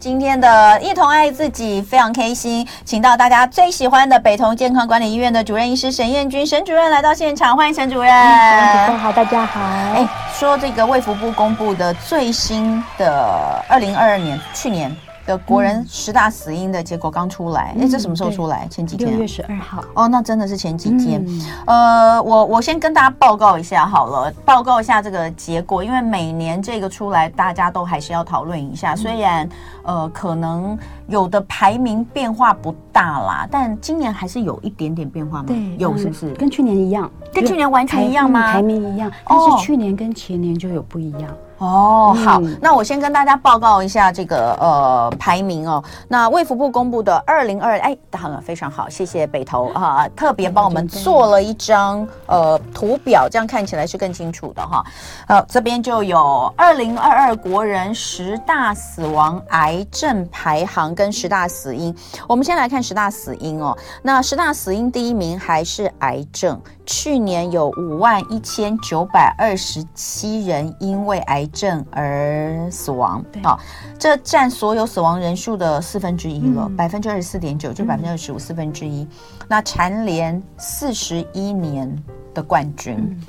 今天的一同爱自己非常开心，请到大家最喜欢的北同健康管理医院的主任医师沈彦君沈主任来到现场，欢迎沈主任。嗯、好，大家好。哎，说这个卫福部公布的最新的二零二二年去年。的国人十大死因的结果刚出来，哎、嗯，这什么时候出来？前几天、啊，六月十二号。哦，那真的是前几天。嗯、呃，我我先跟大家报告一下好了，报告一下这个结果，因为每年这个出来，大家都还是要讨论一下。虽然呃，可能有的排名变化不大啦，但今年还是有一点点变化吗？对，有是不是？跟去年一样，跟去年完全一样吗？排名一样，但是去年跟前年就有不一样。哦，好，嗯、那我先跟大家报告一下这个呃排名哦。那卫福部公布的二零二，哎，当然非常好，谢谢北投啊，特别帮我们做了一张呃图表，这样看起来是更清楚的哈。好，这边就有二零二二国人十大死亡癌症排行跟十大死因。我们先来看十大死因哦。那十大死因第一名还是癌症。去年有五万一千九百二十七人因为癌症而死亡，好、哦，这占所有死亡人数的四分之一了，百分之二十四点九，就百分之二十五四分之一。那蝉联四十一年的冠军。嗯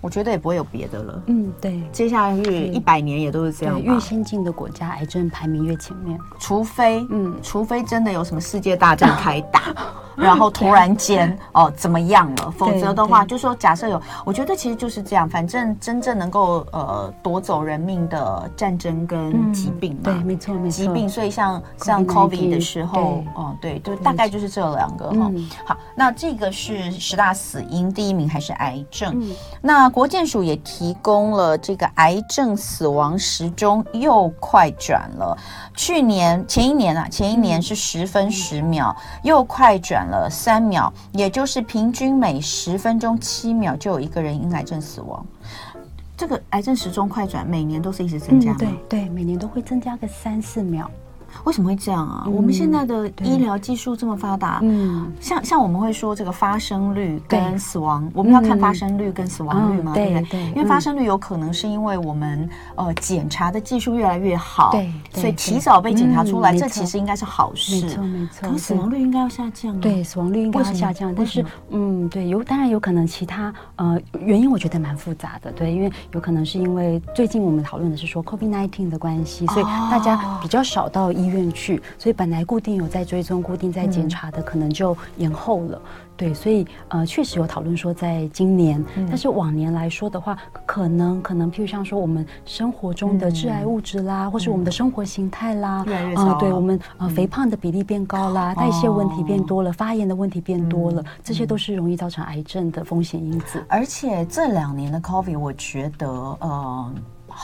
我觉得也不会有别的了。嗯，对，接下去一百年也都是这样。越先进的国家，癌症排名越前面。除非，嗯，除非真的有什么世界大战开打，然后突然间哦怎么样了，否则的话，就说假设有，我觉得其实就是这样。反正真正能够呃夺走人命的战争跟疾病嘛，对，没错，没错。疾病，所以像像 COVID 的时候，哦，对，就大概就是这两个哈。好，那这个是十大死因，第一名还是癌症？那国健署也提供了这个癌症死亡时钟又快转了，去年前一年啊，前一年是十分十秒，又快转了三秒，也就是平均每十分钟七秒就有一个人因癌症死亡。这个癌症时钟快转每年都是一直增加吗？对对，每年都会增加个三四秒。为什么会这样啊？嗯、我们现在的医疗技术这么发达，嗯，像像我们会说这个发生率跟死亡，我们要看发生率跟死亡率嘛，对不对？对，因为发生率有可能是因为我们呃检查的技术越来越好，对，所以提早被检查出来，这其实应该是好事，没错没错。可是死亡率应该要下降啊，对，死亡率应该要下降，但是嗯，对，有当然有可能其他呃原因，我觉得蛮复杂的，对，因为有可能是因为最近我们讨论的是说 COVID-19 的关系，所以大家比较少到医院去，所以本来固定有在追踪、固定在检查的，可能就延后了。嗯、对，所以呃，确实有讨论说，在今年，嗯、但是往年来说的话，可能可能，譬如像说我们生活中的致癌物质啦，嗯、或是我们的生活形态啦，越来越少、呃。对，我们呃肥胖的比例变高啦，嗯、代谢问题变多了，哦、发炎的问题变多了，嗯、这些都是容易造成癌症的风险因子。而且这两年的 COVID，我觉得呃。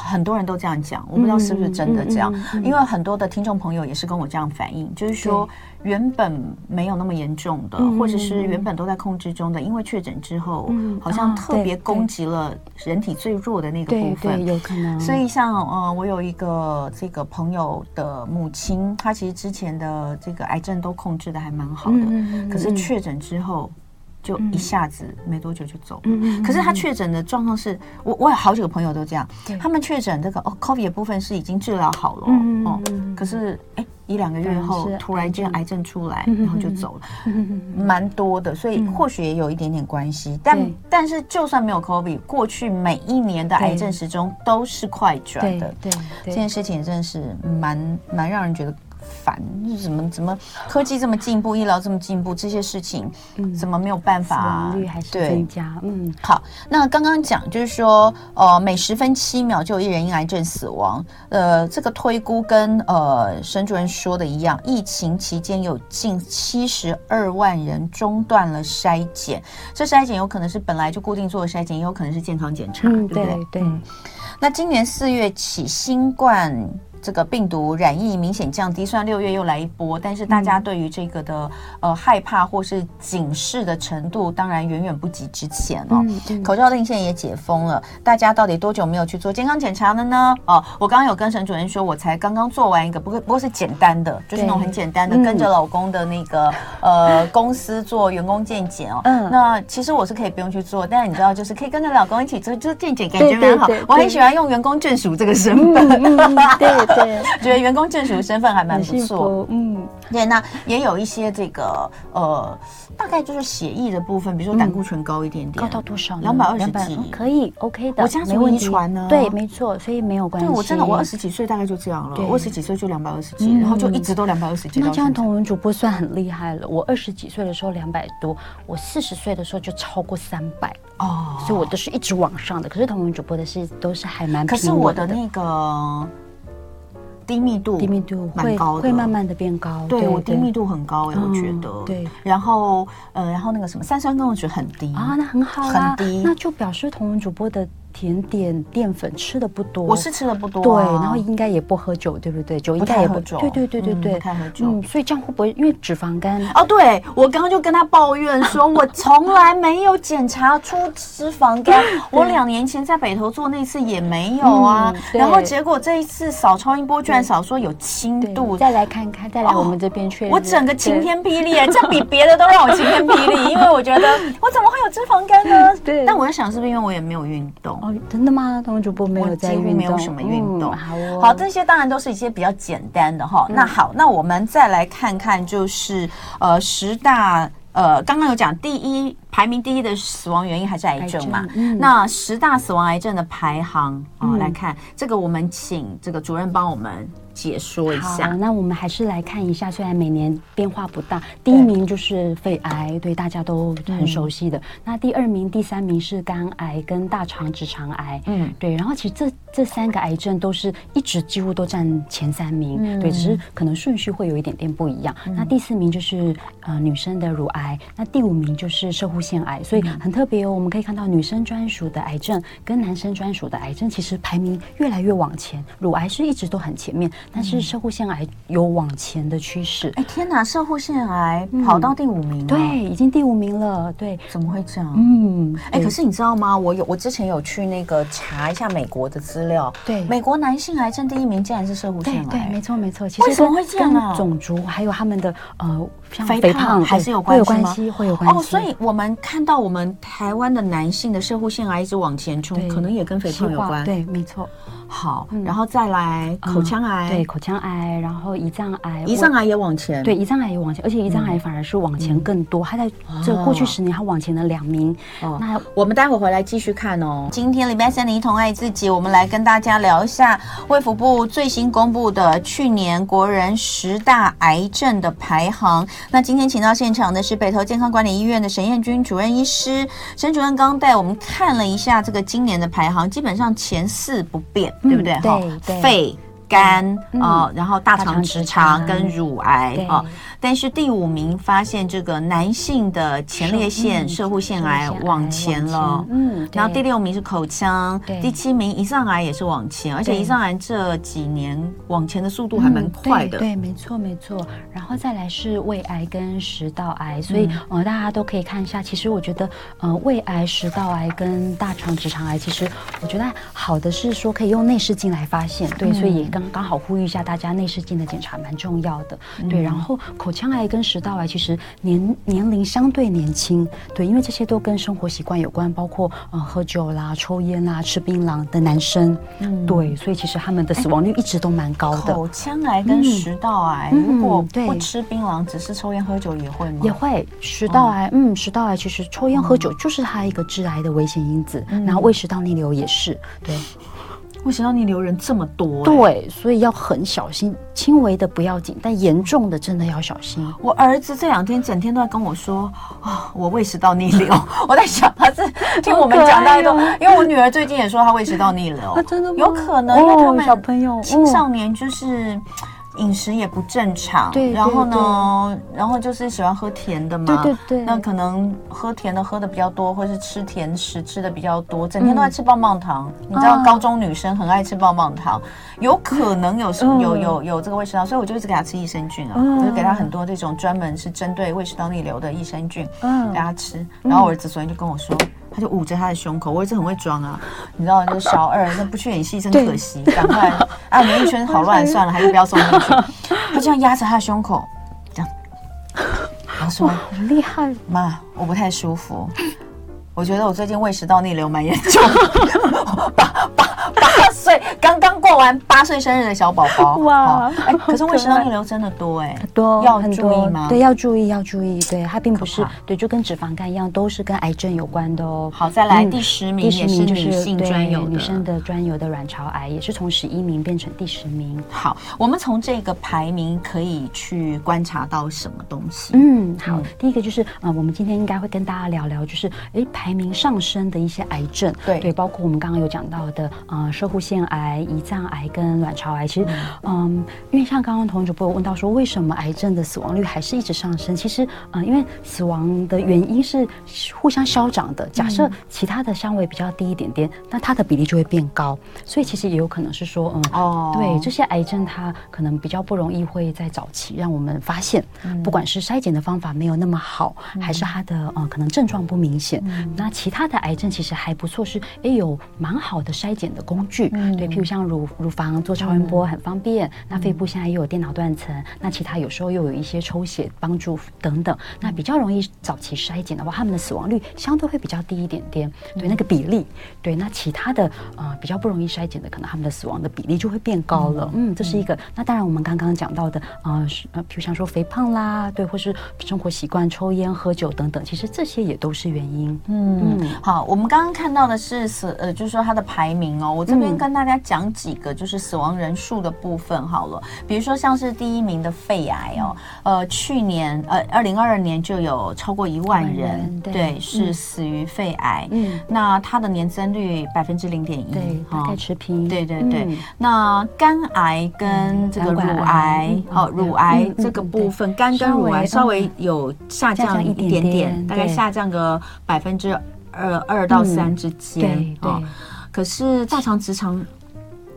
很多人都这样讲，我不知道是不是真的这样，因为很多的听众朋友也是跟我这样反映，就是说原本没有那么严重的，或者是原本都在控制中的，因为确诊之后，嗯、好像特别攻击了人体最弱的那个部分，有可能。所以像呃，我有一个这个朋友的母亲，她其实之前的这个癌症都控制的还蛮好的，可是确诊之后。就一下子没多久就走了，嗯、可是他确诊的状况是，我我有好几个朋友都这样，他们确诊这个哦，COVID 的部分是已经治疗好了，嗯、哦，可是哎一两个月后突然间癌症出来，然后就走了，嗯、蛮多的，所以或许也有一点点关系，嗯、但但是就算没有 COVID，过去每一年的癌症时钟都是快转的，对这件事情真的是蛮蛮让人觉得。烦，怎么怎么科技这么进步，医疗这么进步，这些事情怎么没有办法、率还是增加。对嗯，好，那刚刚讲就是说，呃，每十分七秒就有一人因癌症死亡。呃，这个推估跟呃沈主任说的一样，疫情期间有近七十二万人中断了筛检，这筛检有可能是本来就固定做的筛检，也有可能是健康检查，嗯、对不对？对。嗯、那今年四月起，新冠。这个病毒染疫明显降低，虽然六月又来一波，但是大家对于这个的呃害怕或是警示的程度，当然远远不及之前哦。口罩令现在也解封了，大家到底多久没有去做健康检查了呢？哦，我刚刚有跟沈主任说，我才刚刚做完一个，不过不过是简单的，就是那种很简单的，跟着老公的那个、嗯、呃 公司做员工健检哦。嗯。那其实我是可以不用去做，但是你知道，就是可以跟着老公一起做，就是健检感觉蛮好。我很喜欢用员工眷属这个身份。对。对，觉得员工眷属身份还蛮不错。嗯，对，那也有一些这个呃，大概就是血液的部分，比如说胆固醇高一点点，高到多少？两百二十几，可以 OK 的。我家族遗传呢？对，没错，所以没有关系。对，我真的，我二十几岁大概就这样了，我二十几岁就两百二十几，然后就一直都两百二十几。那这样同文主播算很厉害了。我二十几岁的时候两百多，我四十岁的时候就超过三百哦，所以我都是一直往上的。可是同文主播的是都是还蛮。可是我的那个。低密度，低密度蛮高的，会慢慢的变高。对，我低密度很高哎，我觉得。对。然后，呃，然后那个什么三酸甘油酯很低啊，那很好，很低，那就表示同文主播的。甜点淀粉吃的不多，我是吃的不多，对，然后应该也不喝酒，对不对？酒应该也不喝酒，对对对对对，不太喝酒。嗯，所以这样会不会因为脂肪肝？哦，对，我刚刚就跟他抱怨说，我从来没有检查出脂肪肝，我两年前在北投做那次也没有啊，然后结果这一次扫超音波居然扫说有轻度，再来看看，再来我们这边确认，我整个晴天霹雳，这比别的都让我晴天霹雳，因为我觉得我怎么会有脂肪肝呢？对，但我在想是不是因为我也没有运动。哦，真的吗？同文主播没有在运动，没有什么运动。嗯、好、哦，好，这些当然都是一些比较简单的哈。嗯、那好，那我们再来看看，就是呃十大呃，刚刚有讲第一排名第一的死亡原因还是癌症嘛？症嗯、那十大死亡癌症的排行啊，嗯、来看这个，我们请这个主任帮我们。解说一下，那我们还是来看一下。虽然每年变化不大，第一名就是肺癌，对，大家都很熟悉的。嗯、那第二名、第三名是肝癌跟大肠直肠癌，嗯，对。然后其实这这三个癌症都是一直几乎都占前三名，嗯、对，只是可能顺序会有一点点不一样。嗯、那第四名就是呃女生的乳癌，那第五名就是射护腺癌，所以很特别哦。我们可以看到女生专属的癌症跟男生专属的癌症其实排名越来越往前，乳癌是一直都很前面。但是射护腺癌有往前的趋势。哎，天哪！射护腺癌跑到第五名了。对，已经第五名了。对，怎么会这样？嗯，哎，可是你知道吗？我有，我之前有去那个查一下美国的资料。对，美国男性癌症第一名竟然是射护腺癌。对，没错没错。其实为什么会这样啊？种族还有他们的呃，肥胖还是有关系吗？会有关系。哦，所以我们看到我们台湾的男性的射护腺癌一直往前冲，可能也跟肥胖有关。对，没错。好，然后再来口腔癌，对，口腔癌，然后胰脏癌，胰脏癌也往前，对，胰脏癌也往前，而且胰脏癌反而是往前更多，它在这过去十年它往前了两名。哦，那我们待会回来继续看哦。今天礼拜三的一同爱自己，我们来跟大家聊一下卫福部最新公布的去年国人十大癌症的排行。那今天请到现场的是北投健康管理医院的沈彦军主任医师，沈主任刚带我们看了一下这个今年的排行，基本上前四不变。对不对？哈，肺、肝啊，然后大肠、直肠跟乳癌啊。但是第五名发现这个男性的前列腺、射护腺癌往前了，嗯，然后第六名是口腔，第七名胰脏癌也是往前，而且胰脏癌这几年往前的速度还蛮快的，对，没错没错。然后再来是胃癌跟食道癌，所以呃大家都可以看一下。其实我觉得呃胃癌、食道癌跟大肠直肠癌，其实我觉得好的是说可以用内视镜来发现，对，所以也刚刚好呼吁一下大家，内视镜的检查蛮重要的，对，然后。口腔癌跟食道癌其实年年龄相对年轻，对，因为这些都跟生活习惯有关，包括呃喝酒啦、抽烟啦、吃槟榔的男生，嗯，对，所以其实他们的死亡率一直都蛮高的。口腔癌跟食道癌，如果不吃槟榔，只是抽烟喝酒也会吗？也会。食道癌，嗯，食道癌其实抽烟喝酒就是它一个致癌的危险因子，然后胃食道逆流也是，对。胃食道逆流人这么多，对，所以要很小心，轻微的不要紧，但严重的真的要小心。我儿子这两天整天都在跟我说啊，我胃食道逆流。我在想他是 听我们讲太多，因为我女儿最近也说她胃食道逆流，真的？有可能，因为他们小朋友青少年就是。饮食也不正常，对，然后呢，然后就是喜欢喝甜的嘛，对对对，那可能喝甜的喝的比较多，或是吃甜食吃的比较多，整天都在吃棒棒糖。你知道高中女生很爱吃棒棒糖，有可能有什么有有有这个胃食道，所以我就一直给她吃益生菌啊，我就是给她很多这种专门是针对胃食道逆流的益生菌，嗯，给她吃。然后我儿子昨天就跟我说。他就捂着他的胸口，我一直很会装啊，你知道，就是小二，那不去演戏真可惜，赶快啊，演艺圈好乱，算了，还是不要送进去。他这样压着他的胸口，这样，他说：“好厉害，妈，我不太舒服，我觉得我最近胃食道逆流蛮严重，八八八岁刚刚。”过完八岁生日的小宝宝。哇！哎，可是胃食道逆流真的多哎，多要注意吗？对，要注意，要注意。对，它并不是对，就跟脂肪肝一样，都是跟癌症有关的哦。好，再来第十名，第十名就是女性专有的女生的专有的卵巢癌，也是从十一名变成第十名。好，我们从这个排名可以去观察到什么东西？嗯，好，第一个就是呃，我们今天应该会跟大家聊聊，就是哎，排名上升的一些癌症。对对，包括我们刚刚有讲到的呃，摄护腺癌、胰脏癌跟卵巢癌。其实，嗯，因为像刚刚同主播问到说，为什么癌症的死亡率还是一直上升？其实，嗯，因为死亡的原因是互相消长的。假设其他的相位比较低一点点，那它的比例就会变高。所以其实也有可能是说，嗯，哦，对，这些癌症它可能比较不容易会在早期让我们发现，不管是筛检的方法没有那么好，还是它的嗯可能症状不明显。那其他的癌症其实还不错，是哎有蛮好的筛检的工具，对，譬如像乳乳房做超音波很方便。那肺部现在又有电脑断层，那其他有时候又有一些抽血帮助等等，那比较容易早期筛检的话，他们的死亡率相对会比较低一点点。对，那个比例，对，那其他的呃比较不容易筛检的，可能他们的死亡的比例就会变高了。嗯，这是一个。那当然我们刚刚讲到的，啊，是呃，比如像说肥胖啦，对，或是生活习惯抽烟喝酒等等，其实这些也都是原因。嗯，好，我们刚刚看到的是死呃，就是说它的排名哦，我这边跟大家讲几个，就是死亡人数的部分好了。比如说像是第一名的肺癌哦，呃，去年呃二零二二年就有超过一万人，对，是死于肺癌。嗯，那它的年增率百分之零点一，对，大概持平。对对对。那肝癌跟这个乳癌哦，乳癌这个部分，肝跟乳癌稍微有下降一点点，大概下降个百分之二二到三之间啊。可是大肠直肠。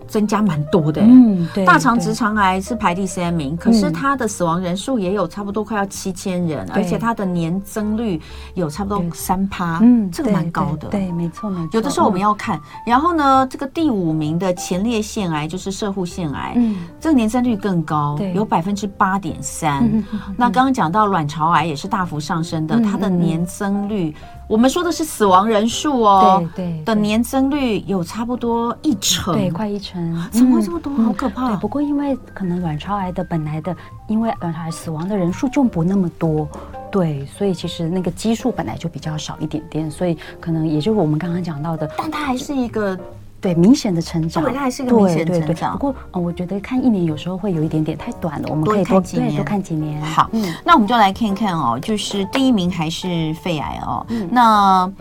增加蛮多的，嗯，对，大肠直肠癌是排第三名，可是它的死亡人数也有差不多快要七千人，而且它的年增率有差不多三趴，嗯，这个蛮高的，对，没错没错。有的时候我们要看，然后呢，这个第五名的前列腺癌就是射护腺癌，嗯，这个年增率更高，有百分之八点三。那刚刚讲到卵巢癌也是大幅上升的，它的年增率。我们说的是死亡人数哦，对对的年增率有差不多一成，对，快一成，怎么会这么多？好可怕！对，不过因为可能卵巢癌的本来的，因为卵巢癌死亡的人数就不那么多，对，所以其实那个基数本来就比较少一点点，所以可能也就是我们刚刚讲到的，但它还是一个。对，明显的成长，对，它还是一个明显的成长。不过，嗯，我觉得看一年有时候会有一点点太短了，我们可以多看几年，多看几年。好，嗯，那我们就来看看哦，就是第一名还是肺癌哦，嗯，那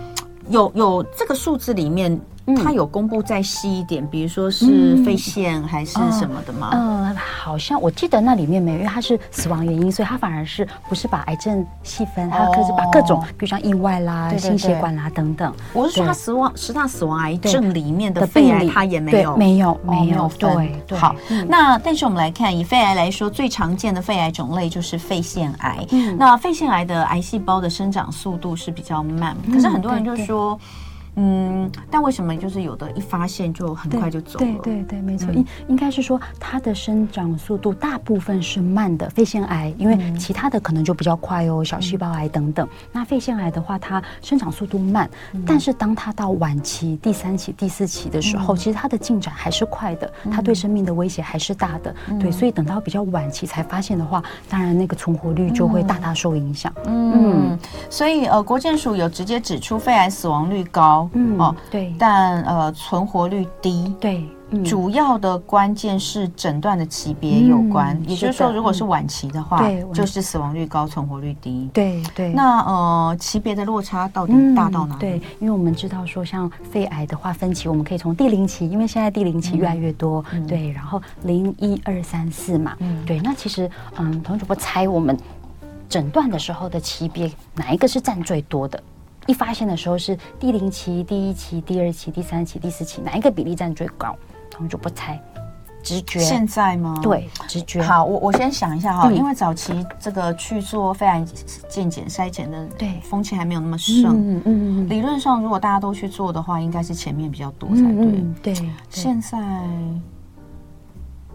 有有这个数字里面。它有公布再细一点，比如说是肺腺还是什么的吗？嗯，好像我记得那里面没有，因为它是死亡原因，所以它反而是不是把癌症细分，它可是把各种，比如像意外啦、心血管啦等等。我是说，它死亡十大死亡癌症里面的肺癌，它也没有，没有，没有分。对，好，那但是我们来看，以肺癌来说，最常见的肺癌种类就是肺腺癌。那肺腺癌的癌细胞的生长速度是比较慢，可是很多人就说。嗯，但为什么就是有的一发现就很快就走了？对对对，没错，应、嗯、应该是说它的生长速度大部分是慢的。肺腺癌，因为其他的可能就比较快哦，小细胞癌等等。嗯、那肺腺癌的话，它生长速度慢，嗯、但是当它到晚期第三期、第四期的时候，嗯、其实它的进展还是快的，它对生命的威胁还是大的。嗯、对，所以等到比较晚期才发现的话，当然那个存活率就会大大受影响。嗯，嗯，所以呃，国健署有直接指出肺癌死亡率高。嗯哦，对，但呃存活率低，对，嗯、主要的关键是诊断的级别有关，嗯、也就是说，如果是晚期的话，嗯、就是死亡率高，存活率低，对对。那呃级别的落差到底大到哪里？因为我们知道说，像肺癌的话分期，我们可以从第零期，因为现在第零期越来越多，嗯、对，然后零一二三四嘛，嗯，对，那其实嗯，童主播猜我们诊断的时候的级别哪一个是占最多的？一发现的时候是第零期、第一期、第二期、第三期、第四期，哪一个比例占最高？我们就不猜，直觉。现在吗？对，直觉。好，我我先想一下哈，嗯、因为早期这个去做肺癌健检筛检的，对，风气还没有那么盛。嗯嗯嗯。理论上，如果大家都去做的话，应该是前面比较多才对。嗯、对。现在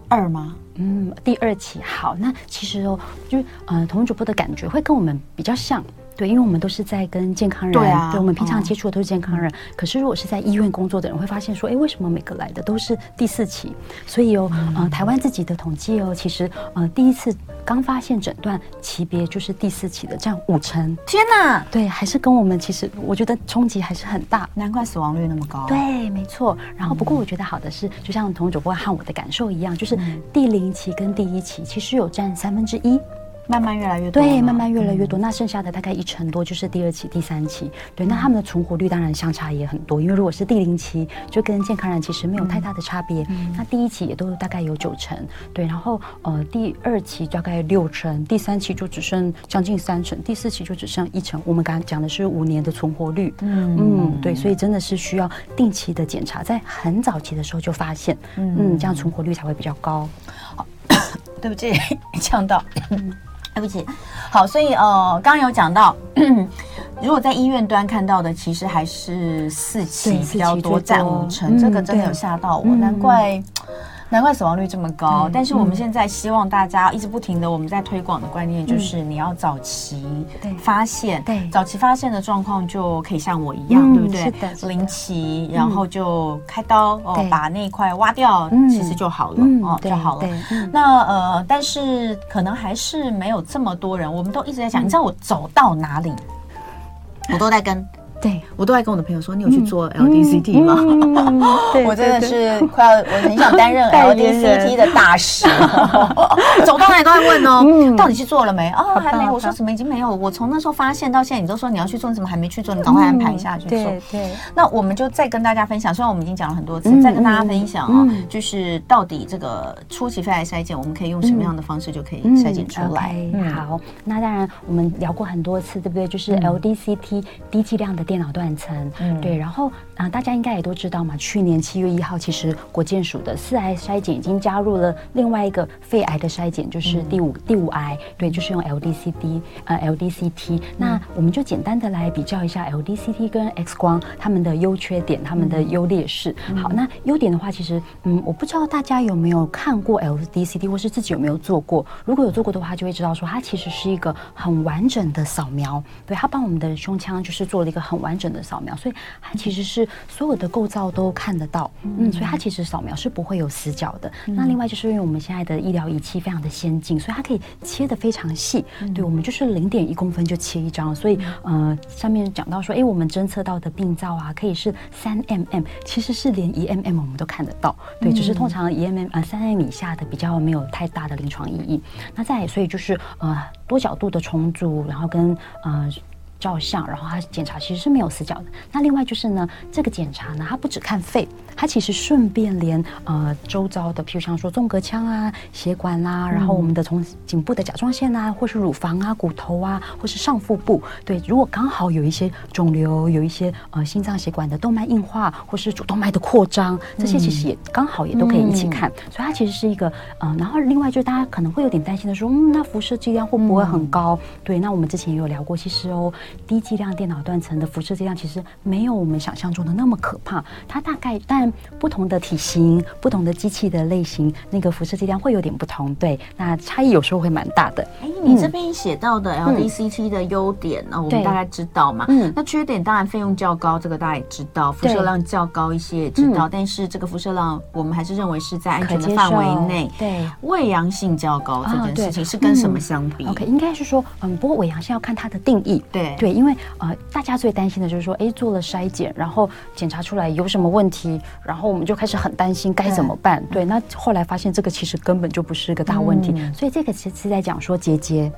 二吗？嗯，第二期。好，那其实哦，就呃，同主播的感觉会跟我们比较像。对，因为我们都是在跟健康人，对啊，对，我们平常接触的都是健康人。嗯、可是如果是在医院工作的人，会发现说，哎，为什么每个来的都是第四期？所以哦，嗯、呃，台湾自己的统计哦，其实呃，第一次刚发现诊断级别就是第四期的，占五成。天哪！对，还是跟我们其实我觉得冲击还是很大，难怪死亡率那么高。对，没错。然后不过我觉得好的是，就像童主播和我的感受一样，就是第零期跟第一期其实有占三分之一。慢慢越来越多，对，慢慢越来越多。嗯、那剩下的大概一成多就是第二期、第三期。对，那他们的存活率当然相差也很多，因为如果是第零期，就跟健康人其实没有太大的差别。嗯、那第一期也都大概有九成，对，然后呃第二期大概六成，第三期就只剩将近三成，第四期就只剩一成。我们刚刚讲的是五年的存活率，嗯嗯，对，所以真的是需要定期的检查，在很早期的时候就发现，嗯，嗯，这样存活率才会比较高。好，对不起，呛到。对不起，好，所以呃，刚刚有讲到，如果在医院端看到的，其实还是四期比较多，占五成，这个真的有吓到我，难怪。难怪死亡率这么高，对但是我们现在希望大家一直不停的我们在推广的观念就是你要早期发现，对，早期发现的状况就可以像我一样，嗯、对不对？是的，零期，然后就开刀、嗯、哦，把那一块挖掉，其实就好了、嗯、哦，就好了。那呃，但是可能还是没有这么多人，我们都一直在讲，嗯、你知道我走到哪里，我都在跟。对，我都爱跟我的朋友说，你有去做 LDCT 吗？我真的是快要，我很想担任 LDCT 的大使，走到哪里都在问哦，到底去做了没？哦，还没。我说怎么已经没有？我从那时候发现到现在，你都说你要去做，你怎么还没去做？你赶快安排一下去做。对，那我们就再跟大家分享，虽然我们已经讲了很多次，再跟大家分享哦，就是到底这个初期肺癌筛检，我们可以用什么样的方式就可以筛检出来？好，那当然我们聊过很多次，对不对？就是 LDCT 低剂量的。电脑断层，嗯、对，然后啊、呃，大家应该也都知道嘛。去年七月一号，其实国健署的四癌筛检已经加入了另外一个肺癌的筛检，就是第五、嗯、第五癌，对，就是用 LDCT 呃 LDCT。那我们就简单的来比较一下 LDCT 跟 X 光它们的优缺点，它们的优劣势。嗯、好，那优点的话，其实嗯，我不知道大家有没有看过 LDCT，或是自己有没有做过。如果有做过的话，就会知道说它其实是一个很完整的扫描，对，它帮我们的胸腔就是做了一个很。完整的扫描，所以它其实是所有的构造都看得到，嗯，所以它其实扫描是不会有死角的。嗯、那另外就是因为我们现在的医疗仪器非常的先进，所以它可以切的非常细。嗯、对，我们就是零点一公分就切一张，所以呃，上面讲到说，哎，我们侦测到的病灶啊，可以是三 mm，其实是连一 mm 我们都看得到。对，只、就是通常一 mm 啊三 mm 以下的比较没有太大的临床意义。那再所以就是呃多角度的重组，然后跟呃。照相，然后他检查其实是没有死角的。那另外就是呢，这个检查呢，它不只看肺，它其实顺便连呃周遭的，譬如像说纵隔腔啊、血管啦、啊，然后我们的从颈部的甲状腺啊，或是乳房啊、骨头啊，或是上腹部，对，如果刚好有一些肿瘤，有一些呃心脏血管的动脉硬化，或是主动脉的扩张，这些其实也刚好也都可以一起看。嗯、所以它其实是一个呃，然后另外就是大家可能会有点担心的说，嗯，那辐射剂量会不会很高？嗯、对，那我们之前也有聊过，其实哦。低剂量电脑断层的辐射剂量其实没有我们想象中的那么可怕，它大概但不同的体型、不同的机器的类型，那个辐射剂量会有点不同。对，那差异有时候会蛮大的。哎，你这边写到的 LDCT 的优点呢，嗯、我们大概知道嘛？嗯，那缺点当然费用较高，这个大家也知道，辐射量较高一些也知道，嗯、但是这个辐射量我们还是认为是在安全的范围内。对，伪阳性较高这件事情是跟什么相比、嗯、？OK，应该是说，嗯，不过伪阳性要看它的定义。对对。因为呃，大家最担心的就是说，哎，做了筛检，然后检查出来有什么问题，然后我们就开始很担心该怎么办。对，对，那后来发现这个其实根本就不是个大问题，嗯、所以这个其实是在讲说结节。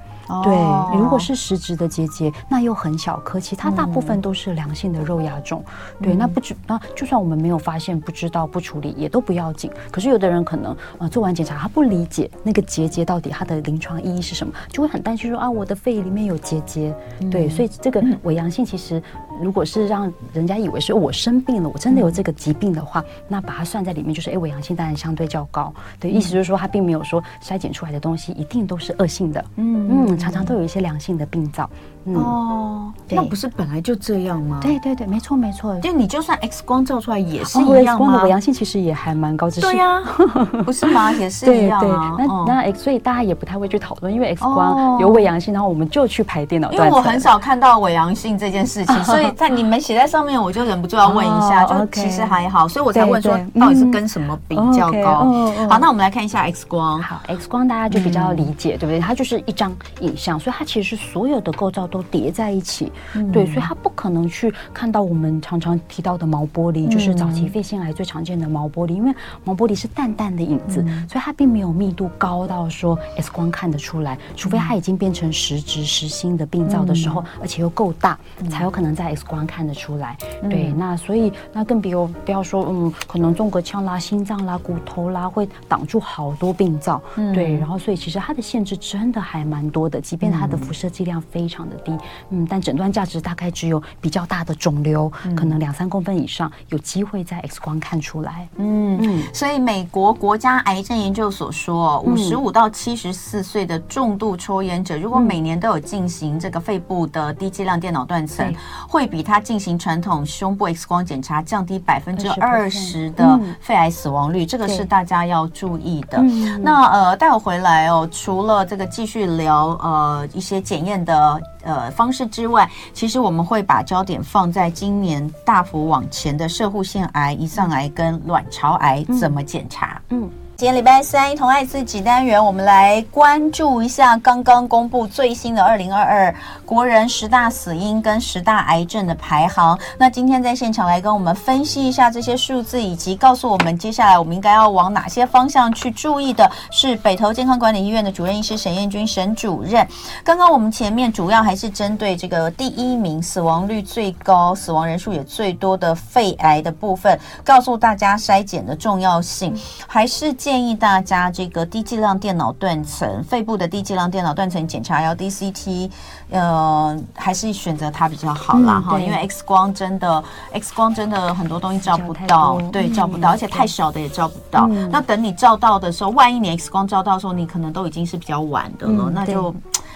对，如果是实质的结节，那又很小颗，其他大部分都是良性的肉芽肿。对，那不止，那就算我们没有发现、不知道、不处理，也都不要紧。可是有的人可能呃做完检查，他不理解那个结节到底它的临床意义是什么，就会很担心说啊，我的肺里面有结节。对，所以这个伪阳性其实如果是让人家以为是我生病了，我真的有这个疾病的话，那把它算在里面，就是哎，我阳性当然相对较高。对，意思就是说它并没有说筛检出来的东西一定都是恶性的。嗯嗯。常常都有一些良性的病灶，嗯、哦，那不是本来就这样吗？对对对，没错没错。就你就算 X 光照出来也是一样吗？X 光的伪阳性其实也还蛮高，只是对呀、啊，不是吗？也是一样啊。对对那、嗯、那 X 所以大家也不太会去讨论，因为 X 光有伪阳性，然后我们就去排电脑。因为我很少看到伪阳性这件事情，所以在你们写在上面，我就忍不住要问一下，就其实还好，所以我才问说到底是跟什么比较高？好，那我们来看一下 X 光。好，X 光大家就比较理解，对不对？它就是一张影像，所以它其实是所有的构造都叠在一起，对，所以它不可能去看到我们常常提到的毛玻璃，就是早期肺腺癌最常见的毛玻璃，因为毛玻璃是淡淡的影子，所以它并没有密度高到说 X 光看得出来，除非它已经变成实质实心的病灶的时候，而且又够大，才有可能在 X 光看得出来。对，那所以那更比如不要说，嗯，可能中个枪啦、心脏啦、骨头啦，会挡住好多病灶。对，然后所以其实它的限制真的还蛮多的，即便它的辐射剂量非常的低，嗯，但诊断价值大概只有比较大的肿瘤，可能两三公分以上，有机会在 X 光看出来。嗯嗯，所以美国国家癌症研究所说，五十五到七十四岁的重度抽烟者，如果每年都有进行这个肺部的低剂量电脑断层，会比他进行传统胸部 X 光检查降低百分之二十的肺癌死亡率，这个是大家要注意的。那呃，待会回来哦，除了这个继续聊呃一些检验的呃方式之外，其实我们会把焦点放在今年大幅往前的射护腺癌、胰脏癌跟卵巢癌怎么检查。嗯。嗯今天礼拜三，同爱自己单元，我们来关注一下刚刚公布最新的二零二二国人十大死因跟十大癌症的排行。那今天在现场来跟我们分析一下这些数字，以及告诉我们接下来我们应该要往哪些方向去注意的，是北投健康管理医院的主任医师沈彦君沈主任。刚刚我们前面主要还是针对这个第一名死亡率最高、死亡人数也最多的肺癌的部分，告诉大家筛检的重要性，还是。建议大家这个低剂量电脑断层，肺部的低剂量电脑断层检查，LDCT，呃，还是选择它比较好啦哈，嗯、因为 X 光真的，X 光真的很多东西照不到，对，照不到，而且太小的也照不到。嗯、那等你照到的时候，万一你 X 光照到的时候，你可能都已经是比较晚的了，嗯、那就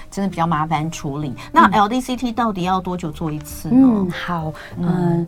真的比较麻烦处理。那 LDCT 到底要多久做一次呢？嗯，好，嗯。嗯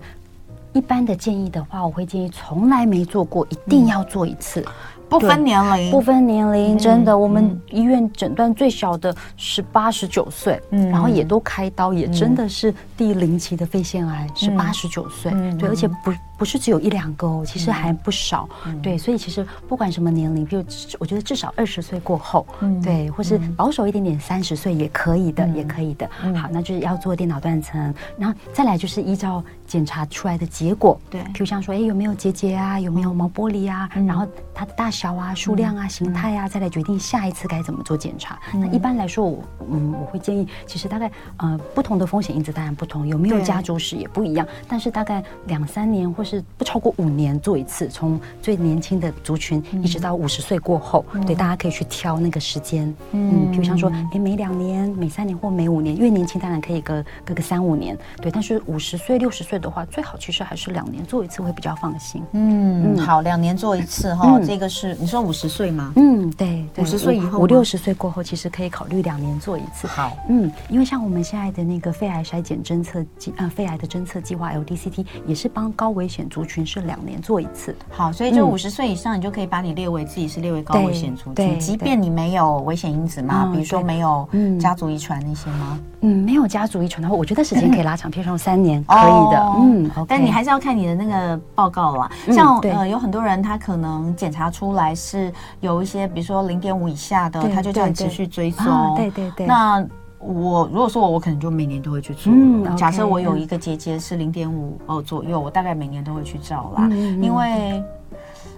一般的建议的话，我会建议从来没做过，一定要做一次。不分年龄，不分年龄，真的，我们医院诊断最小的是八十九岁，嗯，然后也都开刀，也真的是第零期的肺腺癌，是八十九岁，对，而且不不是只有一两个哦，其实还不少，对，所以其实不管什么年龄，比如我觉得至少二十岁过后，对，或是保守一点点三十岁也可以的，也可以的。好，那就是要做电脑断层，然后再来就是依照检查出来的结果，对，比如像说，哎，有没有结节啊，有没有毛玻璃啊，然后它的大小。啊，数量啊，形态啊，再来决定下一次该怎么做检查。那一般来说，我嗯，我会建议，其实大概呃，不同的风险因子当然不同，有没有家族史也不一样。但是大概两三年或是不超过五年做一次，从最年轻的族群一直到五十岁过后，对，大家可以去挑那个时间。嗯，比如像说，哎，每两年、每三年或每五年，越年轻当然可以隔隔个三五年。对，但是五十岁、六十岁的话，最好其实还是两年做一次会比较放心。嗯，好，两年做一次哈，这个是。你说五十岁吗？嗯，对，五十岁以后，五六十岁过后，其实可以考虑两年做一次。好，嗯，因为像我们现在的那个肺癌筛检侦测计，呃，肺癌的侦测计划 LDCT 也是帮高危险族群是两年做一次。好，所以就五十岁以上，你就可以把你列为自己是列为高危险族群，即便你没有危险因子嘛，比如说没有家族遗传那些吗？嗯，没有家族遗传的话，我觉得时间 可以拉长，譬如说三年可以的。嗯，但你还是要看你的那个报告啦。像呃，有很多人他可能检查出来是有一些，比如说零点五以下的，他就叫你持续追踪。对对对。那我如果说我，我可能就每年都会去做。嗯假设我有一个结节是零点五哦左右，我大概每年都会去照啦，因为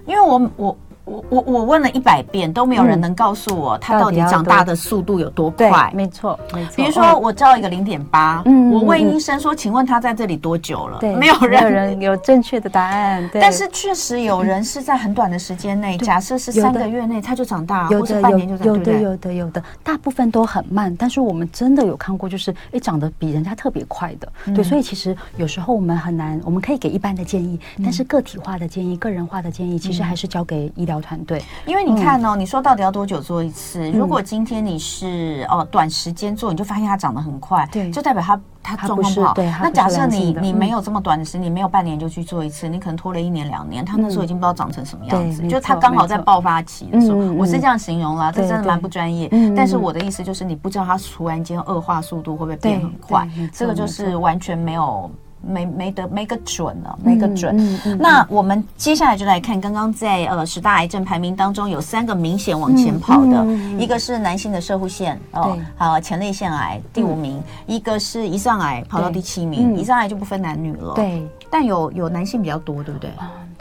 因为我我。我我我问了一百遍都没有人能告诉我他到底长大的速度有多快。没错，没错。比如说我照一个零点八，嗯，我问医生说，请问他在这里多久了？对，没有人有正确的答案。但是确实有人是在很短的时间内，假设是三个月内他就长大，或是半年就长大。有的有的有的，大部分都很慢。但是我们真的有看过，就是哎长得比人家特别快的。对，所以其实有时候我们很难，我们可以给一般的建议，但是个体化的建议、个人化的建议，其实还是交给医疗。标团队。因为你看哦，嗯、你说到底要多久做一次？嗯、如果今天你是哦短时间做，你就发现它长得很快，对，就代表它。它状况不好，对，那假设你你没有这么短的时间，你没有半年就去做一次，你可能拖了一年两年，它那时候已经不知道长成什么样子，就它刚好在爆发期的时候，我是这样形容啦，这真的蛮不专业，但是我的意思就是你不知道它突然间恶化速度会不会变很快，这个就是完全没有。没没得没个准了，没个准。嗯嗯、那我们接下来就来看，刚刚在呃十大癌症排名当中有三个明显往前跑的，一个是男性的射护腺哦，好前列腺癌第五名，嗯、一个是胰脏癌跑到第七名，胰脏癌就不分男女了。对，但有有男性比较多，对不对？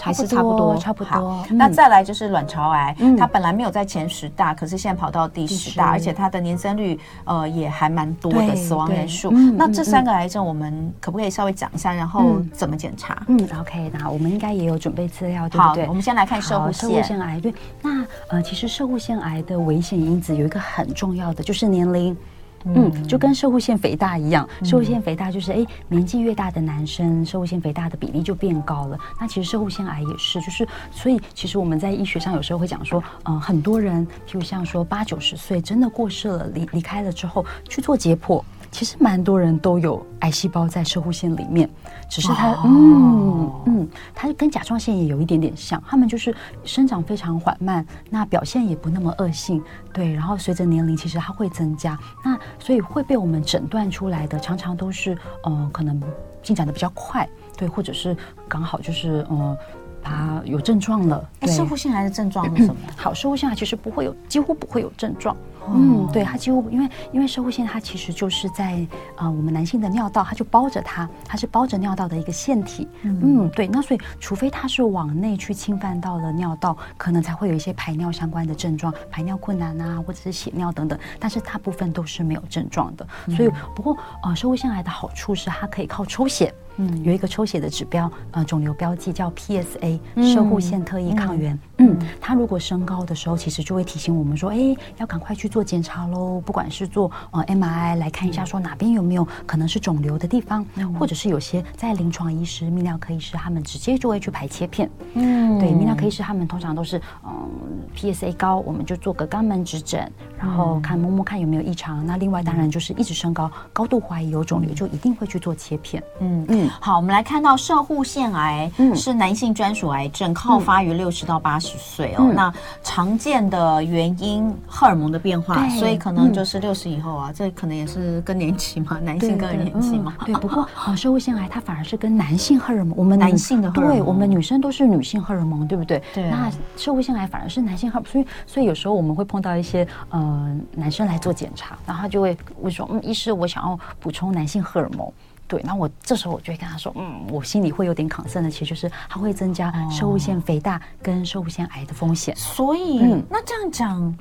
还是差不多，差不多。那再来就是卵巢癌，它本来没有在前十大，可是现在跑到第十大，而且它的年增率呃也还蛮多的，死亡人数。那这三个癌症，我们可不可以稍微讲一下？然后怎么检查？嗯，OK，那我们应该也有准备资料，对不对？我们先来看摄护腺腺癌。对，那呃，其实射护腺癌的危险因子有一个很重要的，就是年龄。嗯，就跟摄护腺肥大一样，摄护腺肥大就是哎，年纪越大的男生，摄护腺肥大的比例就变高了。那其实摄护腺癌也是，就是所以其实我们在医学上有时候会讲说，嗯，很多人譬如像说八九十岁真的过世了，离离开了之后去做解剖。其实蛮多人都有癌细胞在射护腺里面，只是它，嗯嗯，它跟甲状腺也有一点点像，它们就是生长非常缓慢，那表现也不那么恶性，对，然后随着年龄其实它会增加，那所以会被我们诊断出来的常常都是，呃，可能进展的比较快，对，或者是刚好就是，呃，它有症状了。哎，摄护腺癌的症状是什么？好，摄护腺癌其实不会有，几乎不会有症状。嗯，对，它几乎因为因为摄护腺它其实就是在呃我们男性的尿道，它就包着它，它是包着尿道的一个腺体。嗯，嗯，对，那所以除非它是往内去侵犯到了尿道，可能才会有一些排尿相关的症状，排尿困难啊，或者是血尿等等。但是大部分都是没有症状的。所以不过呃摄护腺癌的好处是它可以靠抽血。嗯，有一个抽血的指标，呃，肿瘤标记叫 PSA，射护腺特异抗原。嗯，它如果升高的时候，其实就会提醒我们说，哎，要赶快去做检查喽。不管是做呃 MRI 来看一下，说哪边有没有可能是肿瘤的地方，或者是有些在临床医师、泌尿科医师，他们直接就会去排切片。嗯，对，泌尿科医师他们通常都是，嗯，PSA 高，我们就做个肛门指诊，然后看摸摸看有没有异常。那另外当然就是一直升高，高度怀疑有肿瘤，就一定会去做切片。嗯嗯。好，我们来看到射护腺癌是男性专属癌症，好发于六十到八十岁哦。那常见的原因荷尔蒙的变化，所以可能就是六十以后啊，这可能也是更年期嘛，男性更年期嘛。对，不过啊，摄护腺癌它反而是跟男性荷尔蒙，我们男性的荷尔蒙，对，我们女生都是女性荷尔蒙，对不对？对。那摄护腺癌反而是男性荷尔蒙，所以所以有时候我们会碰到一些呃男生来做检查，然后他就会会说，嗯，医师，我想要补充男性荷尔蒙。对，那我这时候我就会跟他说，嗯，我心里会有点 concern 的，其实就是它会增加生物腺肥大跟生物腺癌的风险。所以，嗯、那这样讲，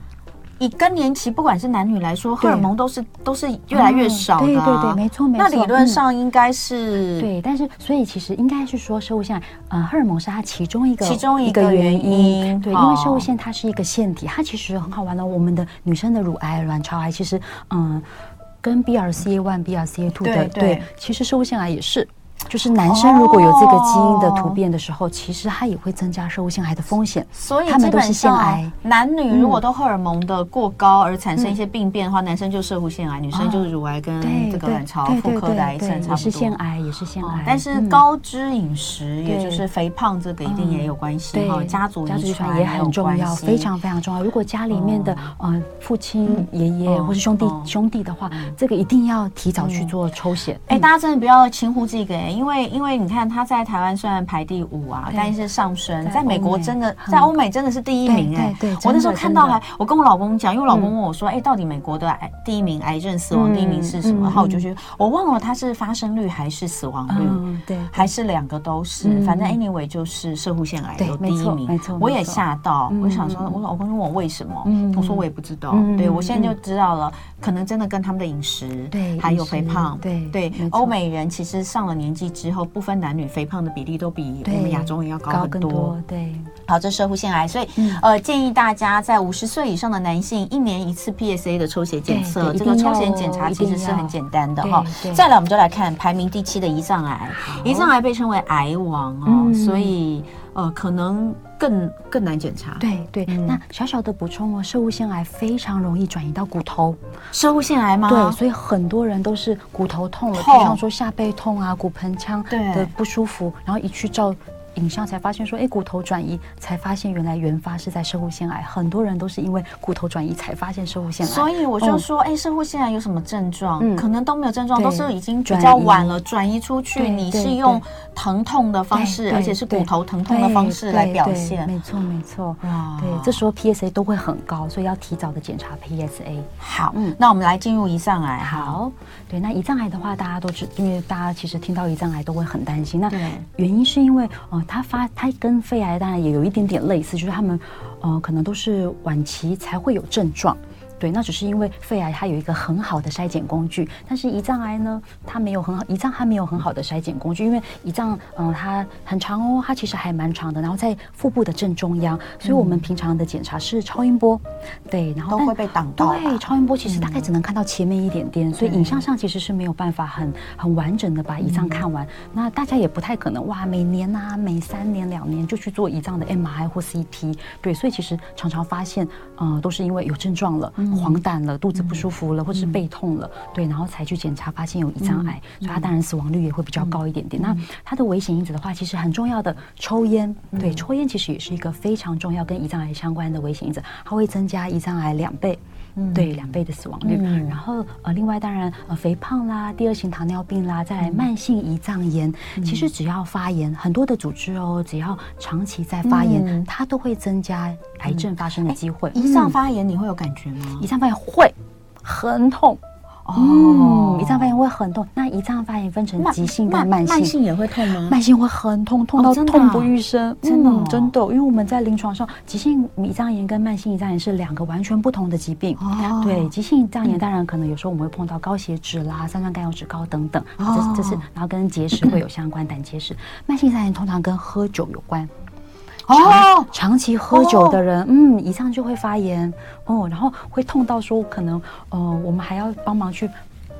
以更年期不管是男女来说，荷尔蒙都是都是越来越少的、啊嗯。对对对，没错没错。那理论上应该是、嗯、对，但是所以其实应该是说生物腺，呃，荷尔蒙是它其中一个其中一个原因。原因对，因为生物腺它是一个腺体，它其实很好玩的。我们的女生的乳癌、卵巢癌，其实嗯。跟 BRCA one、BRCA two 的对，其实摄护腺癌也是。就是男生如果有这个基因的突变的时候，其实他也会增加摄护腺癌的风险。所以他们都是腺癌。男女如果都荷尔蒙的过高而产生一些病变的话，男生就摄护腺癌，女生就是乳癌跟这个卵巢妇科的癌症差不多。也是腺癌，也是腺癌。但是高脂饮食，也就是肥胖，这个一定也有关系哈。家族遗传也很重要，非常非常重要。如果家里面的呃父亲、爷爷或是兄弟兄弟的话，这个一定要提早去做抽血。哎，大家真的不要轻忽这个哎。因为，因为你看他在台湾虽然排第五啊，但是上升，在美国真的，在欧美真的是第一名哎。对，我那时候看到还，我跟我老公讲，因为我老公问我说，哎，到底美国的癌第一名癌症死亡第一名是什么？然后我就觉得，我忘了他是发生率还是死亡率，对，还是两个都是，反正 anyway 就是射护腺癌有第一名，没错，我也吓到，我想说，我老公问我为什么，我说我也不知道，对，我现在就知道了，可能真的跟他们的饮食，对，还有肥胖，对对，欧美人其实上了年纪之后，不分男女，肥胖的比例都比我们亚洲人要高很多。对，好，这是护腺癌，所以呃，建议大家在五十岁以上的男性，一年一次 PSA 的抽血检测。这个抽血检查其实是很简单的哈。再来，我们就来看排名第七的胰脏癌。胰脏癌被称为癌王哦，所以呃，可能更更难检查。对对，嗯、那小小的补充哦，射物腺癌非常容易转移到骨头。射物腺癌吗？对，所以很多人都是骨头痛了，比方说下背痛啊、骨盆腔的不舒服，然后一去照。影像才发现说，哎，骨头转移，才发现原来原发是在摄护腺癌。很多人都是因为骨头转移才发现摄护腺癌。所以我就说，哎、嗯，摄护腺癌有什么症状？嗯，可能都没有症状，都是已经比较晚了，转移，出去。你是用疼痛的方式，而且是骨头疼痛的方式来表现。没错，没错。哇，对，这时候 PSA 都会很高，所以要提早的检查 PSA。好，嗯，那我们来进入胰脏癌。好，对，那胰脏癌的话，大家都知，因为大家其实听到胰脏癌都会很担心。那原因是因为，哦、呃，它发它。跟肺癌当然也有一点点类似，就是他们，呃，可能都是晚期才会有症状。对，那只是因为肺癌它有一个很好的筛检工具，但是胰脏癌呢，它没有很好，胰脏它没有很好的筛检工具，因为胰脏嗯、呃、它很长哦，它其实还蛮长的，然后在腹部的正中央，所以我们平常的检查是超音波，对，然后都会被挡到。对，超音波其实大概只能看到前面一点点，嗯、所以影像上其实是没有办法很很完整的把胰脏看完。嗯、那大家也不太可能哇，每年啊每三年两年就去做胰脏的 MRI 或 CT，对，所以其实常常发现，呃，都是因为有症状了。嗯黄疸了，肚子不舒服了，或者是背痛了，嗯、对，然后才去检查，发现有胰脏癌，嗯、所以它当然死亡率也会比较高一点点。嗯、那它的危险因子的话，其实很重要的，抽烟，嗯、对，抽烟其实也是一个非常重要跟胰脏癌相关的危险因子，它会增加胰脏癌两倍，嗯、对，两倍的死亡率。嗯、然后呃，另外当然呃，肥胖啦，第二型糖尿病啦，再来慢性胰脏炎，嗯、其实只要发炎，很多的组织哦，只要长期在发炎，嗯、它都会增加。癌症发生的机会，胰脏发炎你会有感觉吗？胰脏发炎会很痛哦，胰脏发炎会很痛。那胰脏发炎分成急性跟慢性，慢性也会痛吗？慢性会很痛，痛到痛不欲生，真的真的。因为我们在临床上，急性胰脏炎跟慢性胰脏炎是两个完全不同的疾病。对，急性胰脏炎当然可能有时候我们会碰到高血脂啦、三酸甘油脂高等等，这这是然后跟结石会有相关，胆结石。慢性胰脏炎通常跟喝酒有关。长长期喝酒的人，嗯，胰脏就会发炎。哦，然后会痛到说可能，呃，我们还要帮忙去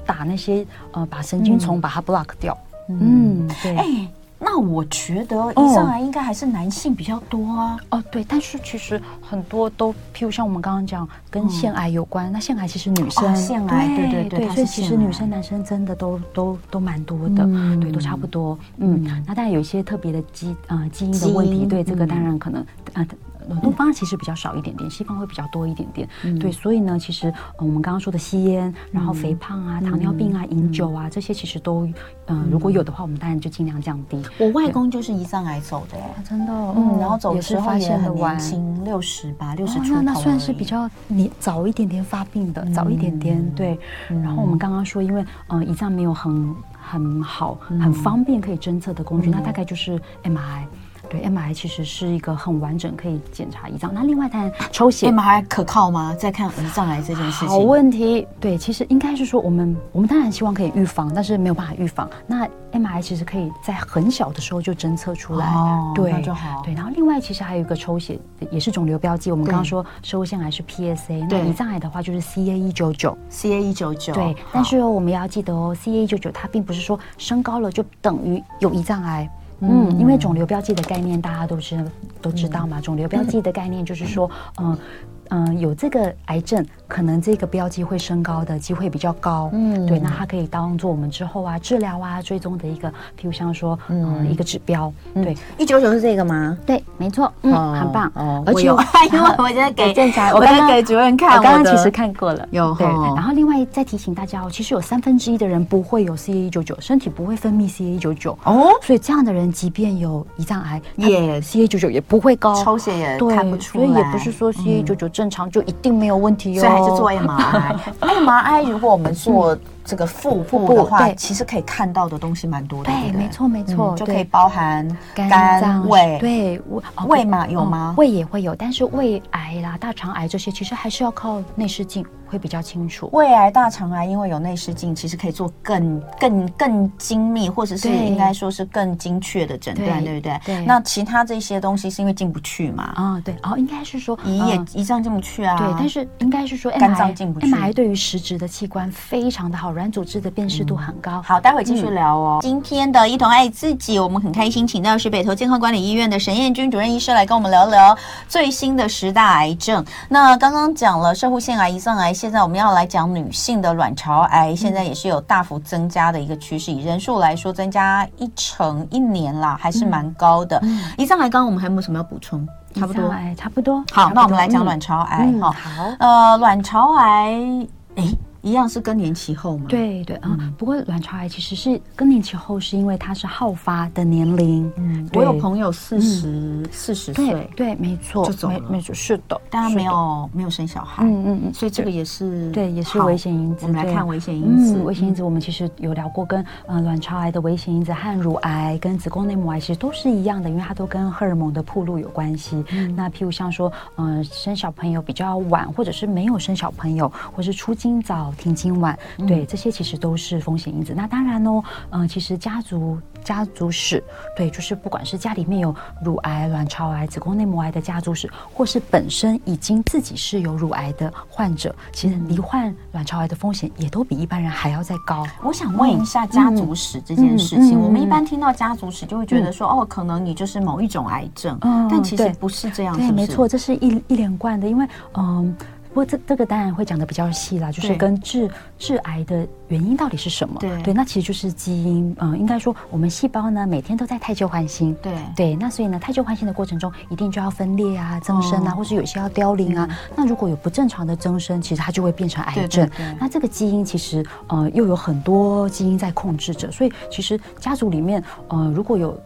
打那些呃，把神经丛把它 block 掉，嗯，对。欸那我觉得胰脏癌应该还是男性比较多啊。哦，对，但是其实很多都，譬如像我们刚刚讲跟腺癌有关，那腺癌其实女生腺癌，对对对，所以其实女生男生真的都都都蛮多的，对，都差不多。嗯，那当然有一些特别的基呃基因的问题，对这个当然可能啊。东方其实比较少一点点，西方会比较多一点点。嗯、对，所以呢，其实我们刚刚说的吸烟，然后肥胖啊、嗯、糖尿病啊、饮、嗯、酒啊，这些其实都，嗯、呃，如果有的话，我们当然就尽量降低。我外公就是胰脏癌走的，真的，嗯，然后走的时候也很年轻，六十吧，六十出头。那那算是比较年早一点点发病的，早一点点。对，然后我们刚刚说，因为嗯，胰脏没有很很好、很方便可以侦测的工具，那大概就是 MRI。对，MRI 其实是一个很完整可以检查胰脏。那另外，当然抽血，MRI 可靠吗？在看胰脏癌这件事情。好问题。对，其实应该是说，我们我们当然希望可以预防，但是没有办法预防。那 MRI 其实可以在很小的时候就侦测出来。哦，对，那就好。对，然后另外其实还有一个抽血，也是肿瘤标记。我们刚刚说摄护腺癌是 PSA，那胰脏癌的话就是 CA 一九九，CA 一九九。对，但是我们要记得哦，CA 一九九它并不是说升高了就等于有胰脏癌。嗯，因为肿瘤标记的概念大家都知都知道嘛，肿瘤标记的概念就是说，嗯。嗯，有这个癌症，可能这个标记会升高的机会比较高。嗯，对，那它可以当做我们之后啊治疗啊追踪的一个，譬如像说，嗯，一个指标。对，一九九是这个吗？对，没错。嗯，很棒。哦，而且因为我现 在给检查，我刚刚给主任看，我刚刚其实看过了。有。对。然后另外再提醒大家哦，其实有三分之一的人不会有 CA 一九九，身体不会分泌 CA 一九九。哦。所以这样的人，即便有胰脏癌，也 CA 一九九也不会高。抽血也看不出来。所以也不是说 CA 一九九正常就一定没有问题哟，还是做 MRI。MRI 如果我们做这个腹部的话，其实可以看到的东西蛮多的。对，没错没错，就可以包含肝脏、胃。对，胃嘛有吗？胃也会有，但是胃癌啦、大肠癌这些，其实还是要靠内视镜会比较清楚。胃癌、大肠癌因为有内视镜，其实可以做更更更精密，或者是应该说是更精确的诊断，对不对？对。那其他这些东西是因为进不去嘛？啊，对。哦，应该是说胰也胰脏进不去啊。对，但是应该是说肝脏进不去。M I 对于实质的器官非常的好，软组织的辨识度很高。好，待会继续聊哦。今天的一同爱自己，我们很开心，请到是北投健康管理医院的沈彦君主任医师来跟我们聊聊最新的十大癌症。那刚刚讲了摄护腺癌、胰脏癌，现在我们要来讲女性的卵巢癌，现在也是有大幅增加的一个趋势，以人数来说，增加一成一年啦，还是蛮高的。以上来，刚刚我们还有没有什么要补充？差不多，差不多。好，那我们来讲卵巢癌哈。好，呃，卵巢癌，诶。一样是更年期后吗？对对啊，不过卵巢癌其实是更年期后，是因为它是好发的年龄。嗯，我有朋友四十四十岁，对，没错，就走了，没错，是的，但他没有没有生小孩。嗯嗯嗯，所以这个也是对，也是危险因子。我们来看危险因子。危险因子我们其实有聊过，跟呃卵巢癌的危险因子和乳癌跟子宫内膜癌其实都是一样的，因为它都跟荷尔蒙的铺路有关系。那譬如像说，嗯，生小朋友比较晚，或者是没有生小朋友，或是出经早、停经晚。对，这些其实都是风险因子。那当然哦，嗯、呃，其实家族家族史，对，就是不管是家里面有乳癌、卵巢癌、子宫内膜癌的家族史，或是本身已经自己是有乳癌的患者，其实罹患卵巢癌的风险也都比一般人还要再高。我想问一下家族史这件事情，我们一般听到家族史就会觉得说，哦，可能你就是某一种癌症，但其实不是这样，对，没错，这是一一连贯的，因为嗯。不过这这个当然会讲的比较细啦，就是跟致致癌的原因到底是什么？对对，那其实就是基因。嗯，应该说我们细胞呢每天都在太旧换新。对对，那所以呢太旧换新的过程中一定就要分裂啊、增生啊，哦、或是有些要凋零啊。嗯、那如果有不正常的增生，其实它就会变成癌症。对对对，那这个基因其实呃又有很多基因在控制着，所以其实家族里面呃如果有。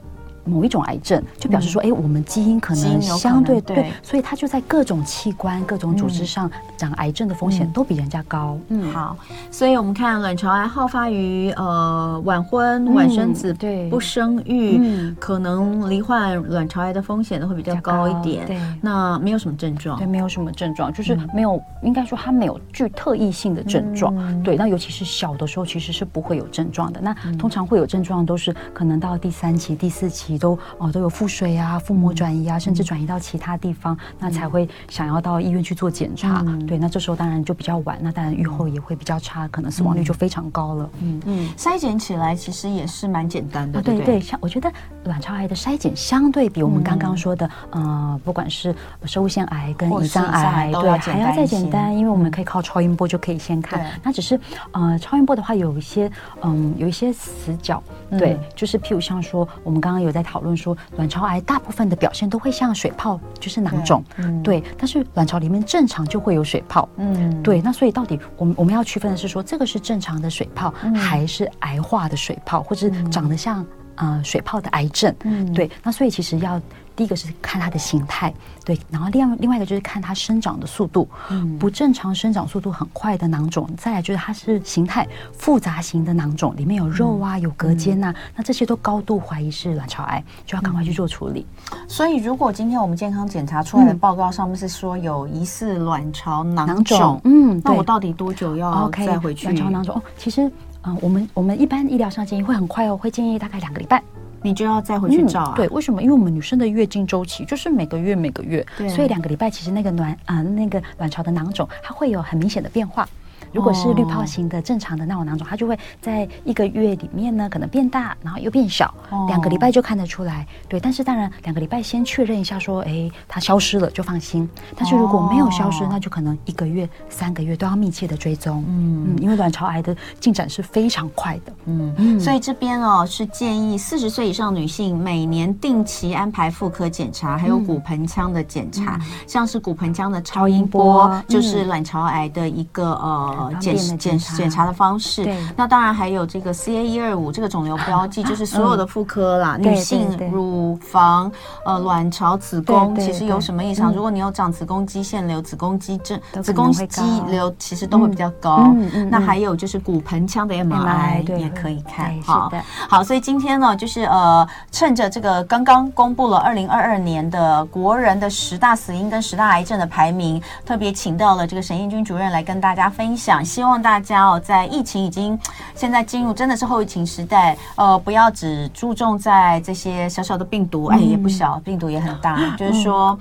某一种癌症，就表示说，哎、嗯，我们基因可能相对对，对，所以它就在各种器官、各种组织上长癌症的风险都比人家高。嗯，好，所以我们看卵巢癌好发于呃晚婚、晚生子、嗯、对。不生育，嗯、可能罹患卵巢癌的风险都会比较高一点。对，那没有什么症状，对，没有什么症状，就是没有，嗯、应该说它没有具特异性的症状。嗯、对，那尤其是小的时候，其实是不会有症状的。那通常会有症状都是可能到第三期、第四期。都哦都有腹水啊、腹膜转移啊，甚至转移到其他地方，那才会想要到医院去做检查。对，那这时候当然就比较晚，那当然预后也会比较差，可能死亡率就非常高了。嗯嗯，筛检起来其实也是蛮简单的。对对，像我觉得卵巢癌的筛检相对比我们刚刚说的，呃，不管是生物腺癌跟胰脏癌，对，还要再简单，因为我们可以靠超音波就可以先看。那只是呃，超音波的话有一些嗯，有一些死角。对，就是譬如像说，我们刚刚有在讨论说，卵巢癌大部分的表现都会像水泡，就是囊肿，嗯、对。但是卵巢里面正常就会有水泡，嗯，对。那所以到底我们我们要区分的是说，这个是正常的水泡，嗯、还是癌化的水泡，或者长得像呃水泡的癌症？嗯，对。那所以其实要。第一个是看它的形态，对，然后另外另外一个就是看它生长的速度，嗯，不正常生长速度很快的囊肿，再来就是它是形态复杂型的囊肿，里面有肉啊，有隔间呐，那这些都高度怀疑是卵巢癌，就要赶快去做处理。所以如果今天我们健康检查出来的报告上面是说有疑似卵巢囊肿，嗯，那我到底多久要再回去？卵巢囊肿哦，其实嗯，我们我们一般医疗上建议会很快哦，会建议大概两个礼拜。你就要再回去照啊？对，为什么？因为我们女生的月经周期就是每个月每个月，对所以两个礼拜其实那个卵啊、呃，那个卵巢的囊肿它会有很明显的变化。如果是滤泡型的正常的那种囊肿，它就会在一个月里面呢，可能变大，然后又变小，两个礼拜就看得出来。对，但是当然两个礼拜先确认一下，说，哎，它消失了就放心。但是如果没有消失，那就可能一个月、三个月都要密切的追踪。嗯，因为卵巢癌的进展是非常快的。嗯，所以这边哦是建议四十岁以上女性每年定期安排妇科检查，还有骨盆腔的检查，像是骨盆腔的超音波，就是卵巢癌的一个呃。呃检检检查的方式。对，那当然还有这个 CA 一二五这个肿瘤标记，就是所有的妇科啦，女性乳房、呃卵巢、子宫，其实有什么异常？如果你有长子宫肌腺瘤、子宫肌症、子宫肌瘤，其实都会比较高。那还有就是骨盆腔的 MRI 也可以看。好，好，所以今天呢，就是呃，趁着这个刚刚公布了二零二二年的国人的十大死因跟十大癌症的排名，特别请到了这个沈彦君主任来跟大家分享。希望大家哦，在疫情已经现在进入真的是后疫情时代，呃，不要只注重在这些小小的病毒，哎，也不小，病毒也很大，就是说。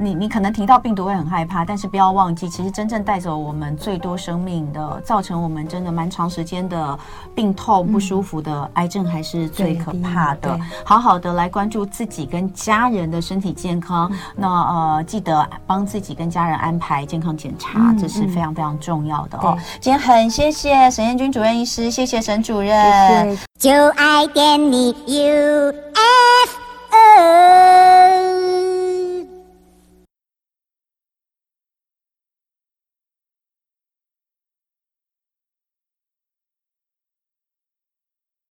你你可能提到病毒会很害怕，但是不要忘记，其实真正带走我们最多生命的，造成我们真的蛮长时间的病痛不舒服的癌症，还是最可怕的。好好的来关注自己跟家人的身体健康，那呃记得帮自己跟家人安排健康检查，这是非常非常重要的哦。今天很谢谢沈彦君主任医师，谢谢沈主任，谢谢。就爱点你 UFO